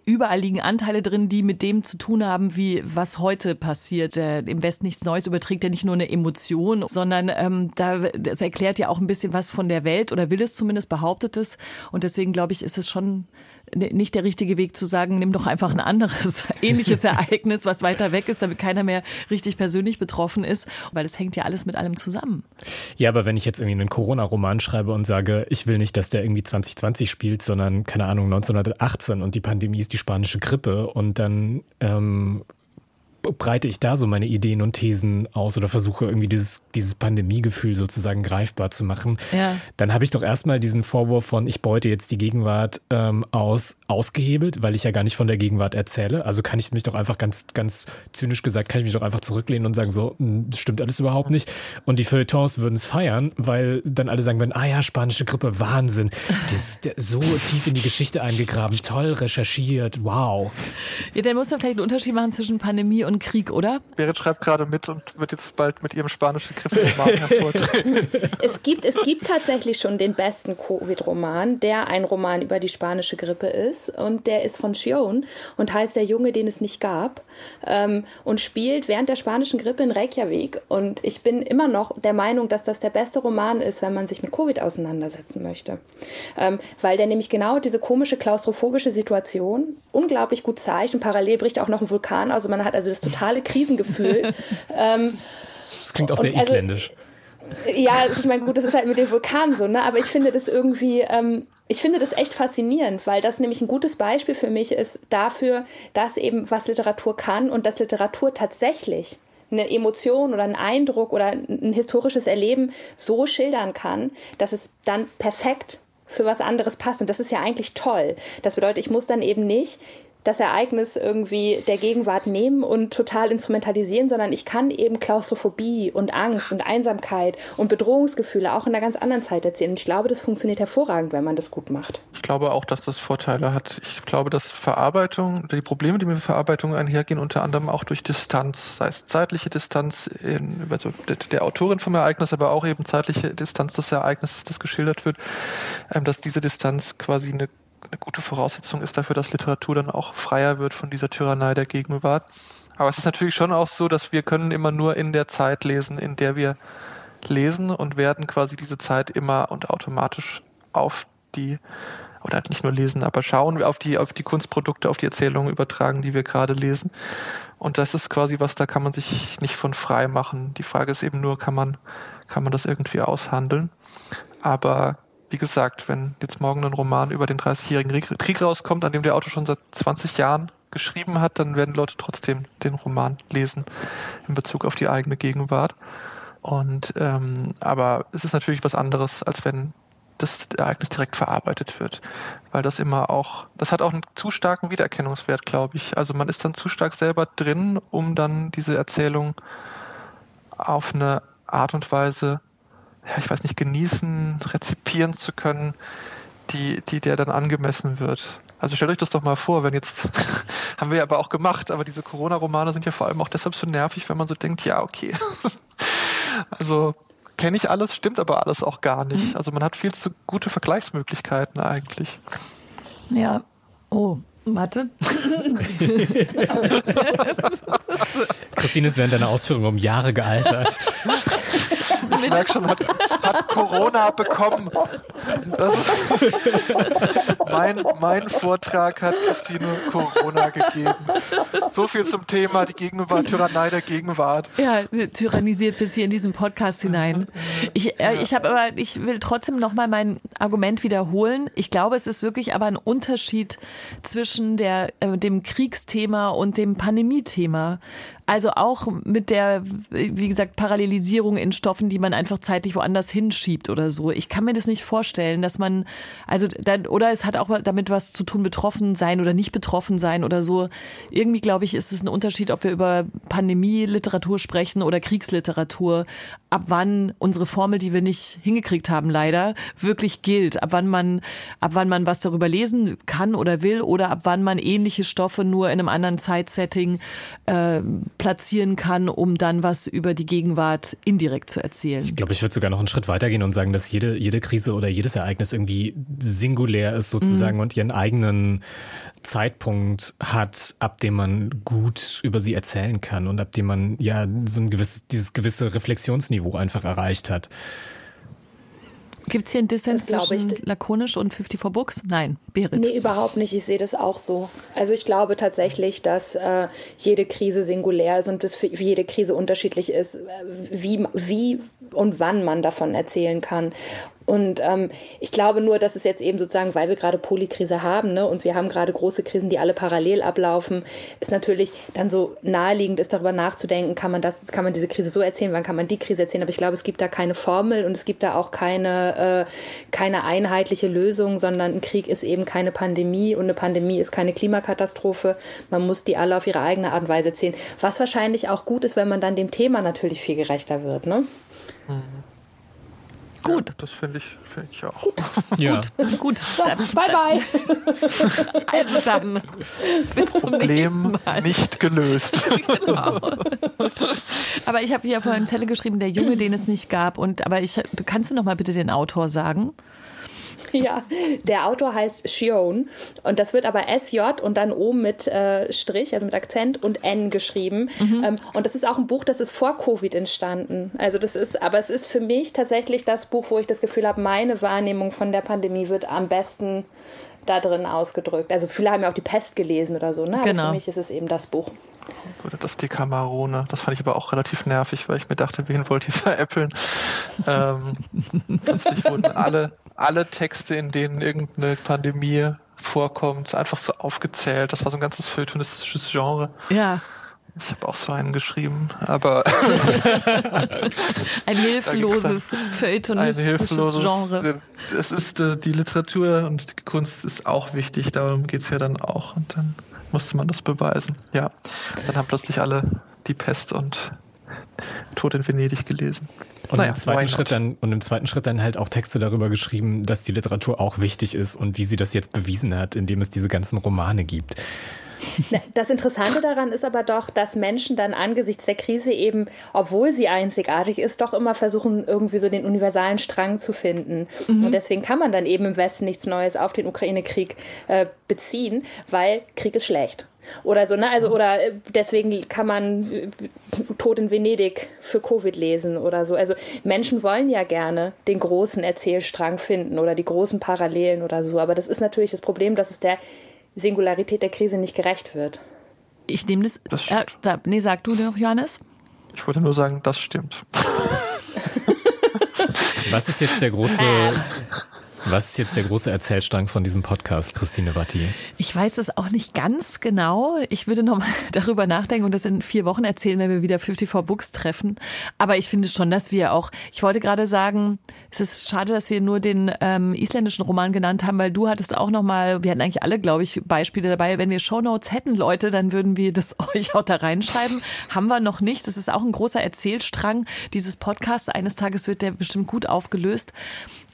überall liegen Anteile drin, die mit dem zu tun haben, wie was heute passiert. Äh, Im Westen nichts Neues überträgt ja nicht nur eine Emotion, sondern ähm, da das erklärt ja auch ein bisschen was von der Welt oder will es zumindest behauptet es. Und deswegen glaube ich, ist es schon nicht der richtige Weg zu sagen, nimm doch einfach ein anderes ähnliches Ereignis, was weiter weg ist, damit keiner mehr richtig persönlich betroffen ist, weil es hängt ja alles mit allem zusammen. Ja, aber wenn ich jetzt irgendwie einen Corona-Roman schreibe und sage, ich will nicht, dass der irgendwie 2020 spielt, sondern keine Ahnung 1918 und die Pandemie ist die spanische Grippe und dann ähm, breite ich da so meine Ideen und Thesen aus oder versuche irgendwie dieses, dieses Pandemiegefühl sozusagen greifbar zu machen, ja. dann habe ich doch erstmal diesen Vorwurf von, ich beute jetzt die Gegenwart ähm, aus, ausgehebelt, weil ich ja gar nicht von der Gegenwart erzähle. Also kann ich mich doch einfach ganz, ganz zynisch gesagt, kann ich mich doch einfach zurücklehnen und sagen, so, hm, das stimmt alles überhaupt nicht. Und die Feuilletons würden es feiern, weil dann alle sagen würden, ah ja, spanische Grippe, Wahnsinn. Das ist so tief in die Geschichte eingegraben, toll recherchiert, wow. Ja, dann muss man vielleicht einen Unterschied machen zwischen Pandemie und und Krieg, oder? Berit schreibt gerade mit und wird jetzt bald mit ihrem spanischen Griffroman hervortreten. es, gibt, es gibt tatsächlich schon den besten Covid-Roman, der ein Roman über die spanische Grippe ist. Und der ist von Chion und heißt Der Junge, den es nicht gab. Ähm, und spielt während der spanischen Grippe in Reykjavik. Und ich bin immer noch der Meinung, dass das der beste Roman ist, wenn man sich mit Covid auseinandersetzen möchte. Ähm, weil der nämlich genau diese komische klaustrophobische Situation unglaublich gut zeigt. Und parallel bricht auch noch ein Vulkan. Also man hat also das totale Krisengefühl. ähm, das klingt auch sehr also, isländisch. Ja, ich meine, gut, das ist halt mit dem Vulkan so, ne? Aber ich finde das irgendwie, ähm, ich finde das echt faszinierend, weil das nämlich ein gutes Beispiel für mich ist dafür, dass eben was Literatur kann und dass Literatur tatsächlich eine Emotion oder einen Eindruck oder ein historisches Erleben so schildern kann, dass es dann perfekt für was anderes passt. Und das ist ja eigentlich toll. Das bedeutet, ich muss dann eben nicht das Ereignis irgendwie der Gegenwart nehmen und total instrumentalisieren, sondern ich kann eben Klaustrophobie und Angst und Einsamkeit und Bedrohungsgefühle auch in einer ganz anderen Zeit erzählen. Und ich glaube, das funktioniert hervorragend, wenn man das gut macht. Ich glaube auch, dass das Vorteile hat. Ich glaube, dass Verarbeitung, die Probleme, die mit Verarbeitung einhergehen, unter anderem auch durch Distanz, sei es zeitliche Distanz, in, also der Autorin vom Ereignis, aber auch eben zeitliche Distanz des Ereignisses, das geschildert wird, ähm, dass diese Distanz quasi eine eine gute Voraussetzung ist dafür, dass Literatur dann auch freier wird von dieser Tyrannei der Gegenwart. Aber es ist natürlich schon auch so, dass wir können immer nur in der Zeit lesen, in der wir lesen und werden quasi diese Zeit immer und automatisch auf die oder nicht nur lesen, aber schauen auf die auf die Kunstprodukte, auf die Erzählungen übertragen, die wir gerade lesen. Und das ist quasi was, da kann man sich nicht von frei machen. Die Frage ist eben nur, kann man kann man das irgendwie aushandeln? Aber wie gesagt, wenn jetzt morgen ein Roman über den 30-jährigen Krieg rauskommt, an dem der Autor schon seit 20 Jahren geschrieben hat, dann werden Leute trotzdem den Roman lesen in Bezug auf die eigene Gegenwart. Und ähm, aber es ist natürlich was anderes, als wenn das Ereignis direkt verarbeitet wird, weil das immer auch, das hat auch einen zu starken Wiedererkennungswert, glaube ich. Also man ist dann zu stark selber drin, um dann diese Erzählung auf eine Art und Weise ja, ich weiß nicht, genießen, rezipieren zu können, die, die der dann angemessen wird. Also stellt euch das doch mal vor, wenn jetzt, haben wir ja aber auch gemacht, aber diese Corona-Romane sind ja vor allem auch deshalb so nervig, wenn man so denkt, ja, okay. also kenne ich alles, stimmt aber alles auch gar nicht. Also man hat viel zu gute Vergleichsmöglichkeiten eigentlich. Ja. Oh, Warte. Christine ist während deiner Ausführung um Jahre gealtert. Ich merke schon, hat, hat Corona bekommen. mein, mein Vortrag hat Christine Corona gegeben. So viel zum Thema die Gegenwart, Tyrannei der Gegenwart. Ja, tyrannisiert bis hier in diesen Podcast hinein. Ich, äh, ich habe aber, ich will trotzdem nochmal mein Argument wiederholen. Ich glaube, es ist wirklich aber ein Unterschied zwischen der, äh, dem Kriegsthema und dem Pandemie-Thema. Also auch mit der, wie gesagt, Parallelisierung in Stoffen, die man einfach zeitlich woanders hinschiebt oder so. Ich kann mir das nicht vorstellen, dass man, also, dann, oder es hat auch damit was zu tun, betroffen sein oder nicht betroffen sein oder so. Irgendwie, glaube ich, ist es ein Unterschied, ob wir über Pandemie-Literatur sprechen oder Kriegsliteratur. Ab wann unsere Formel, die wir nicht hingekriegt haben, leider, wirklich gilt. Ab wann man, ab wann man was darüber lesen kann oder will oder ab wann man ähnliche Stoffe nur in einem anderen Zeitsetting äh, platzieren kann, um dann was über die Gegenwart indirekt zu erzählen. Ich glaube, ich würde sogar noch einen Schritt weitergehen und sagen, dass jede, jede Krise oder jedes Ereignis irgendwie singulär ist sozusagen mhm. und ihren eigenen Zeitpunkt hat, ab dem man gut über sie erzählen kann und ab dem man ja so ein gewisses, dieses gewisse Reflexionsniveau einfach erreicht hat. Gibt es hier einen Dissens zwischen ich, lakonisch und 54 Books? Nein, Berit. Nee, überhaupt nicht. Ich sehe das auch so. Also ich glaube tatsächlich, dass äh, jede Krise singulär ist und das für jede Krise unterschiedlich ist, wie, wie und wann man davon erzählen kann. Und ähm, ich glaube nur, dass es jetzt eben sozusagen, weil wir gerade Polykrise haben ne, und wir haben gerade große Krisen, die alle parallel ablaufen, ist natürlich dann so naheliegend ist, darüber nachzudenken, kann man das, kann man diese Krise so erzählen, wann kann man die Krise erzählen. Aber ich glaube, es gibt da keine Formel und es gibt da auch keine, äh, keine einheitliche Lösung, sondern ein Krieg ist eben keine Pandemie und eine Pandemie ist keine Klimakatastrophe. Man muss die alle auf ihre eigene Art und Weise erzählen. Was wahrscheinlich auch gut ist, wenn man dann dem Thema natürlich viel gerechter wird. Ne? Mhm. Gut. Ja, das finde ich, find ich auch. Gut. Ja. Gut. Gut. So, dann, bye bye. also dann. Bis zum Problem nächsten Mal. nicht gelöst. genau. Aber ich habe hier vorhin Zelle geschrieben, der Junge, den es nicht gab. Und aber ich, kannst du noch mal bitte den Autor sagen? Ja, der Autor heißt Shion und das wird aber SJ und dann O mit äh, Strich, also mit Akzent und N geschrieben. Mhm. Ähm, und das ist auch ein Buch, das ist vor Covid entstanden. Also das ist, aber es ist für mich tatsächlich das Buch, wo ich das Gefühl habe, meine Wahrnehmung von der Pandemie wird am besten da drin ausgedrückt. Also viele haben ja auch die Pest gelesen oder so, ne? Aber genau. für mich ist es eben das Buch. Oder das Decamerone. Das fand ich aber auch relativ nervig, weil ich mir dachte, wen wollt ihr veräppeln? ähm, plötzlich wurden alle, alle Texte, in denen irgendeine Pandemie vorkommt, einfach so aufgezählt. Das war so ein ganzes feuilletonistisches Genre. Ja. Ich habe auch so einen geschrieben, aber ein hilfloses feuilletonistisches Genre. Es ist äh, die Literatur und die Kunst ist auch wichtig, darum geht es ja dann auch. Und dann musste man das beweisen. Ja, dann haben plötzlich alle die Pest und Tod in Venedig gelesen. Und, naja, im zweiten Schritt dann, und im zweiten Schritt dann halt auch Texte darüber geschrieben, dass die Literatur auch wichtig ist und wie sie das jetzt bewiesen hat, indem es diese ganzen Romane gibt. Das Interessante daran ist aber doch, dass Menschen dann angesichts der Krise eben, obwohl sie einzigartig ist, doch immer versuchen, irgendwie so den universalen Strang zu finden. Mhm. Und deswegen kann man dann eben im Westen nichts Neues auf den Ukraine-Krieg äh, beziehen, weil Krieg ist schlecht. Oder so, ne? Also, oder äh, deswegen kann man äh, Tod in Venedig für Covid lesen oder so. Also Menschen wollen ja gerne den großen Erzählstrang finden oder die großen Parallelen oder so. Aber das ist natürlich das Problem, dass es der Singularität der Krise nicht gerecht wird. Ich nehme das. das äh, da, nee, sag du noch, Johannes? Ich wollte nur sagen, das stimmt. Was ist jetzt der große Was ist jetzt der große Erzählstrang von diesem Podcast, Christine Watti? Ich weiß es auch nicht ganz genau. Ich würde nochmal darüber nachdenken und das in vier Wochen erzählen, wenn wir wieder 54 Books treffen. Aber ich finde schon, dass wir auch, ich wollte gerade sagen, es ist schade, dass wir nur den ähm, isländischen Roman genannt haben, weil du hattest auch nochmal, wir hatten eigentlich alle, glaube ich, Beispiele dabei. Wenn wir Shownotes hätten, Leute, dann würden wir das euch auch da reinschreiben. Haben wir noch nicht. Das ist auch ein großer Erzählstrang dieses Podcasts. Eines Tages wird der bestimmt gut aufgelöst.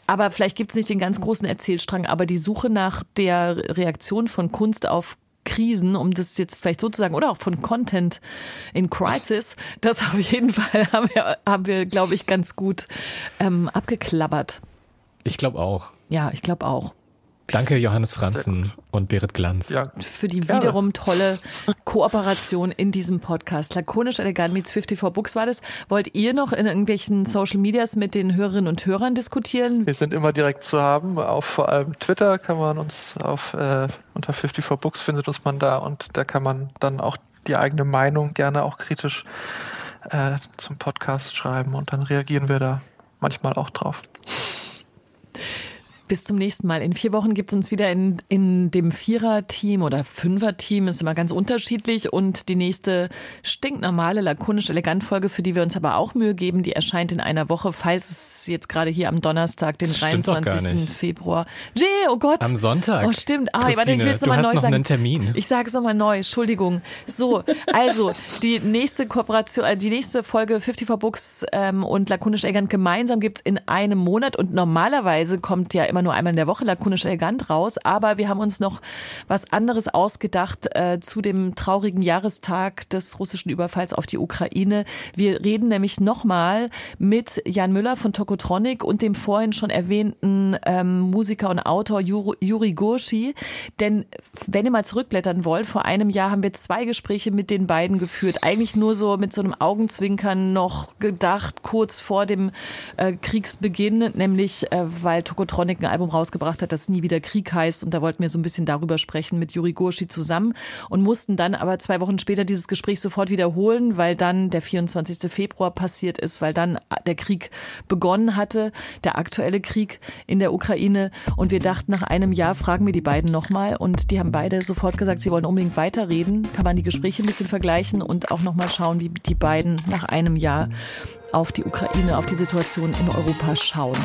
Aber vielleicht gibt es nicht den ganz großen Erzählstrang, aber die Suche nach der Reaktion von Kunst auf Krisen, um das jetzt vielleicht sozusagen, oder auch von Content in Crisis, das auf jeden Fall haben wir, haben wir glaube ich, ganz gut ähm, abgeklappert. Ich glaube auch. Ja, ich glaube auch. Danke, Johannes Franzen und Berit Glanz. Ja, für die gerne. wiederum tolle Kooperation in diesem Podcast. Lakonisch elegant meets 54 Books war das. Wollt ihr noch in irgendwelchen Social Medias mit den Hörerinnen und Hörern diskutieren? Wir sind immer direkt zu haben. Auf vor allem Twitter kann man uns auf äh, unter 54 Books findet uns man da und da kann man dann auch die eigene Meinung gerne auch kritisch äh, zum Podcast schreiben und dann reagieren wir da manchmal auch drauf. Bis zum nächsten Mal. In vier Wochen gibt es uns wieder in, in dem Vierer-Team oder Fünfer-Team, ist immer ganz unterschiedlich. Und die nächste stinknormale, lakonisch-elegant-Folge, für die wir uns aber auch Mühe geben, die erscheint in einer Woche, falls es jetzt gerade hier am Donnerstag, den 23. Februar. Jay, oh Gott. Am Sonntag. Oh, stimmt. Ah, warte, ich will es nochmal neu noch sagen. Einen Termin. Ich sage es nochmal neu, Entschuldigung. So, also, die nächste Kooperation, äh, die nächste Folge 54 Books ähm, und lakonisch-elegant gemeinsam gibt es in einem Monat und normalerweise kommt ja immer immer nur einmal in der Woche lakonisch elegant raus, aber wir haben uns noch was anderes ausgedacht äh, zu dem traurigen Jahrestag des russischen Überfalls auf die Ukraine. Wir reden nämlich nochmal mit Jan Müller von Tokotronic und dem vorhin schon erwähnten ähm, Musiker und Autor Juri, Gurshi. Denn wenn ihr mal zurückblättern wollt, vor einem Jahr haben wir zwei Gespräche mit den beiden geführt. Eigentlich nur so mit so einem Augenzwinkern noch gedacht, kurz vor dem äh, Kriegsbeginn, nämlich äh, weil Tokotronic Album rausgebracht hat, das Nie wieder Krieg heißt. Und da wollten wir so ein bisschen darüber sprechen mit Juri Gurschi zusammen und mussten dann aber zwei Wochen später dieses Gespräch sofort wiederholen, weil dann der 24. Februar passiert ist, weil dann der Krieg begonnen hatte, der aktuelle Krieg in der Ukraine. Und wir dachten, nach einem Jahr fragen wir die beiden nochmal. Und die haben beide sofort gesagt, sie wollen unbedingt weiterreden. Kann man die Gespräche ein bisschen vergleichen und auch nochmal schauen, wie die beiden nach einem Jahr auf die Ukraine, auf die Situation in Europa schauen.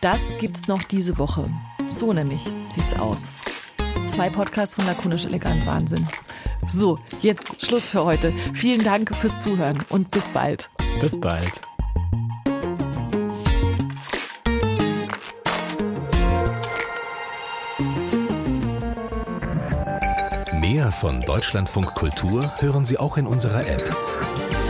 Das gibt's noch diese Woche. So nämlich sieht's aus. Zwei Podcasts von Lakonisch Elegant Wahnsinn. So, jetzt Schluss für heute. Vielen Dank fürs Zuhören und bis bald. Bis bald. Mehr von Deutschlandfunk Kultur hören Sie auch in unserer App